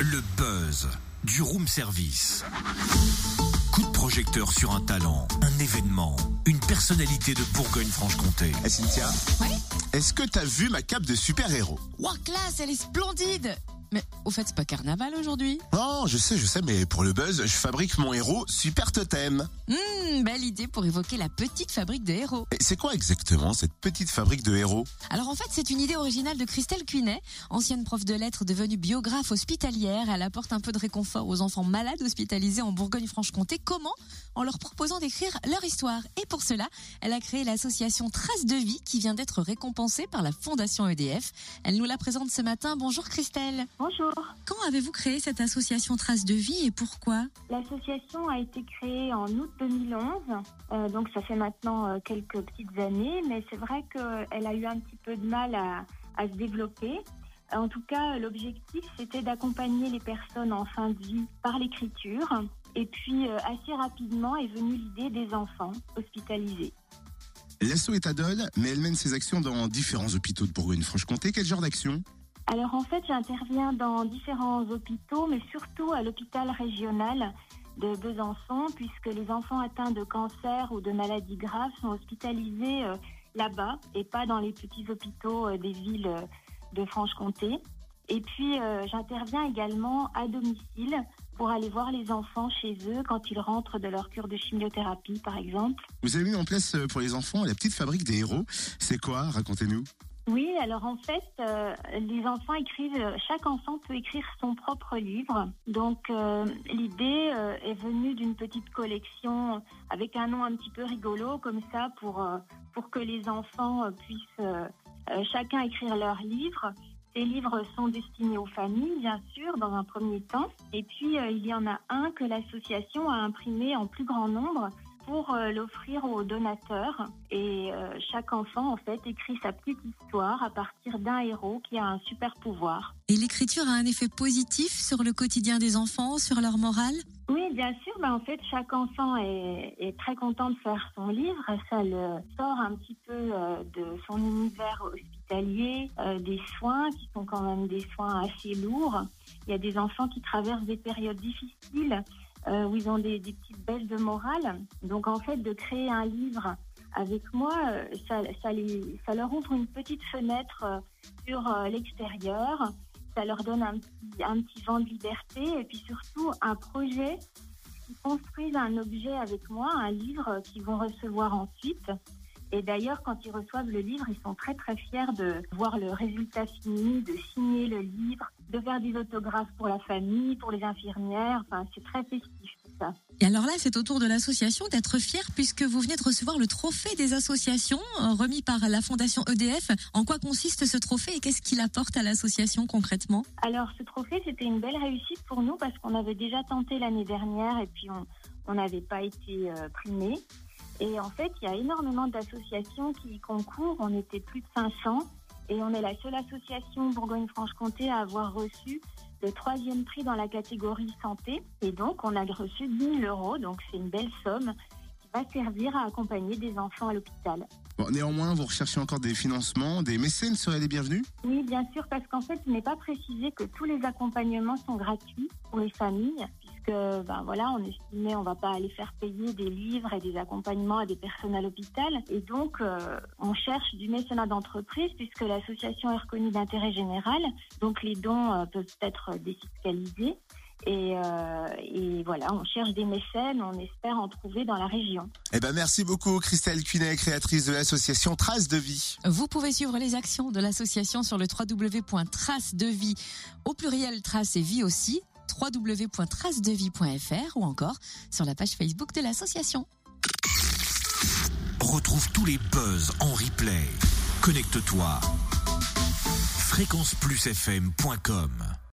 Le buzz du room service. Coup de projecteur sur un talent, un événement, une personnalité de Bourgogne-Franche-Comté. Eh, Cynthia Ouais Est-ce que t'as vu ma cape de super-héros? Wow, classe, elle est splendide Mais au fait, c'est pas carnaval aujourd'hui Non, je sais, je sais, mais pour le buzz, je fabrique mon héros Super Totem. Hum, belle idée pour évoquer la petite fabrique de héros. Et c'est quoi exactement cette petite fabrique de héros? Alors en fait, c'est une idée originale de Christelle Cuinet, ancienne prof de lettres devenue biographe hospitalière. Elle apporte un peu de réconfort aux enfants malades hospitalisés en Bourgogne-Franche-Comté. Comment? En leur proposant d'écrire leur histoire. Et pour cela, elle a créé l'association Traces de vie qui vient d'être récompensée par la Fondation EDF. Elle nous la présente ce matin. Bonjour Christelle. Bonjour. Quand avez-vous créé cette association Traces de vie et pourquoi? L'association a été créée en août 2011, euh, donc ça fait maintenant euh, quelques petites années, mais c'est vrai qu'elle a eu un petit peu de mal à, à se développer. En tout cas, l'objectif, c'était d'accompagner les personnes en fin de vie par l'écriture. Et puis, euh, assez rapidement est venue l'idée des enfants hospitalisés. L'asso est à Dole, mais elle mène ses actions dans différents hôpitaux de Bourgogne-Franche-Comté. Quel genre d'action? Alors en fait, j'interviens dans différents hôpitaux, mais surtout à l'hôpital régional de Besançon, puisque les enfants atteints de cancer ou de maladies graves sont hospitalisés euh, là-bas et pas dans les petits hôpitaux euh, des villes euh, de Franche-Comté. Et puis, j'interviens également à domicile pour aller voir les enfants chez eux quand ils rentrent de leur cure de chimiothérapie, par exemple. Vous avez mis en place pour les enfants la petite fabrique des héros. C'est quoi? Racontez-nous. Oui, alors en fait, euh, les enfants écrivent, chaque enfant peut écrire son propre livre. Donc euh, l'idée euh, est venue d'une petite collection avec un nom un petit peu rigolo comme ça pour euh, pour que les enfants euh, puissent euh, euh, chacun écrire leur livre. Ces livres sont destinés aux familles, bien sûr, dans un premier temps. Et puis, euh, il y en a un que l'association a imprimé en plus grand nombre pour euh, l'offrir aux donateurs. Et euh, chaque enfant, en fait, écrit sa petite histoire à partir d'un héros qui a un super pouvoir. Et l'écriture a un effet positif sur le quotidien des enfants, sur leur morale? Oui, bien sûr. Ben, en fait, chaque enfant est, est très content de faire son livre. Ça le sort un petit peu euh, de son univers hospitalier, des soins qui sont quand même des soins assez lourds. Il y a des enfants qui traversent des périodes difficiles euh, où ils ont des, petites baisses de morale. Donc, en fait, de créer un livre avec moi, euh, ça, leur ouvre une petite fenêtre euh, sur euh, l'extérieur. Ça leur donne un petit, un petit vent de liberté et puis surtout un projet ils construisent un objet avec moi, un livre qu'ils vont recevoir ensuite. Et d'ailleurs, quand ils reçoivent le livre, ils sont très très fiers de voir le résultat fini, de signer le livre, de faire des autographes pour la famille, pour les infirmières. Enfin, c'est très festif tout ça. Et alors là, c'est au tour de l'association d'être fier puisque vous venez de recevoir le trophée des associations euh, remis par la Fondation EDF. En quoi consiste ce trophée et qu'est-ce qu'il apporte à l'association concrètement? Alors, ce trophée, c'était une belle réussite pour nous parce qu'on avait déjà tenté l'année dernière et puis on on n'avait pas été euh, primé. Et en fait, il y a énormément d'associations qui y concourent. On était plus de 500 et on est la seule association Bourgogne-Franche-Comté à avoir reçu le troisième prix dans la catégorie santé. Et donc, on a reçu 10 000 euros. Donc, c'est une belle somme qui va servir à accompagner des enfants à l'hôpital. Bon, néanmoins, vous recherchez encore des financements, des mécènes seraient les bienvenus? Oui, bien sûr, parce qu'en fait, il n'est pas précisé que tous les accompagnements sont gratuits pour les familles, puisque, ben voilà, on estimait on va pas aller faire payer des livres et des accompagnements à des personnes à l'hôpital, et donc euh, on cherche du mécénat d'entreprise, puisque l'association est reconnue d'intérêt général, donc les dons euh, peuvent être défiscalisés. Et, euh, et voilà, on cherche des mécènes, on espère en trouver dans la région. Eh ben, merci beaucoup, Christelle Cuinet, créatrice de l'association Traces de Vie. Vous pouvez suivre les actions de l'association sur le www.tracedevie au pluriel trace et vie aussi www.tracedevie.fr ou encore sur la page Facebook de l'association. Retrouve tous les buzz en replay. Connecte-toi. fréquenceplusfm.com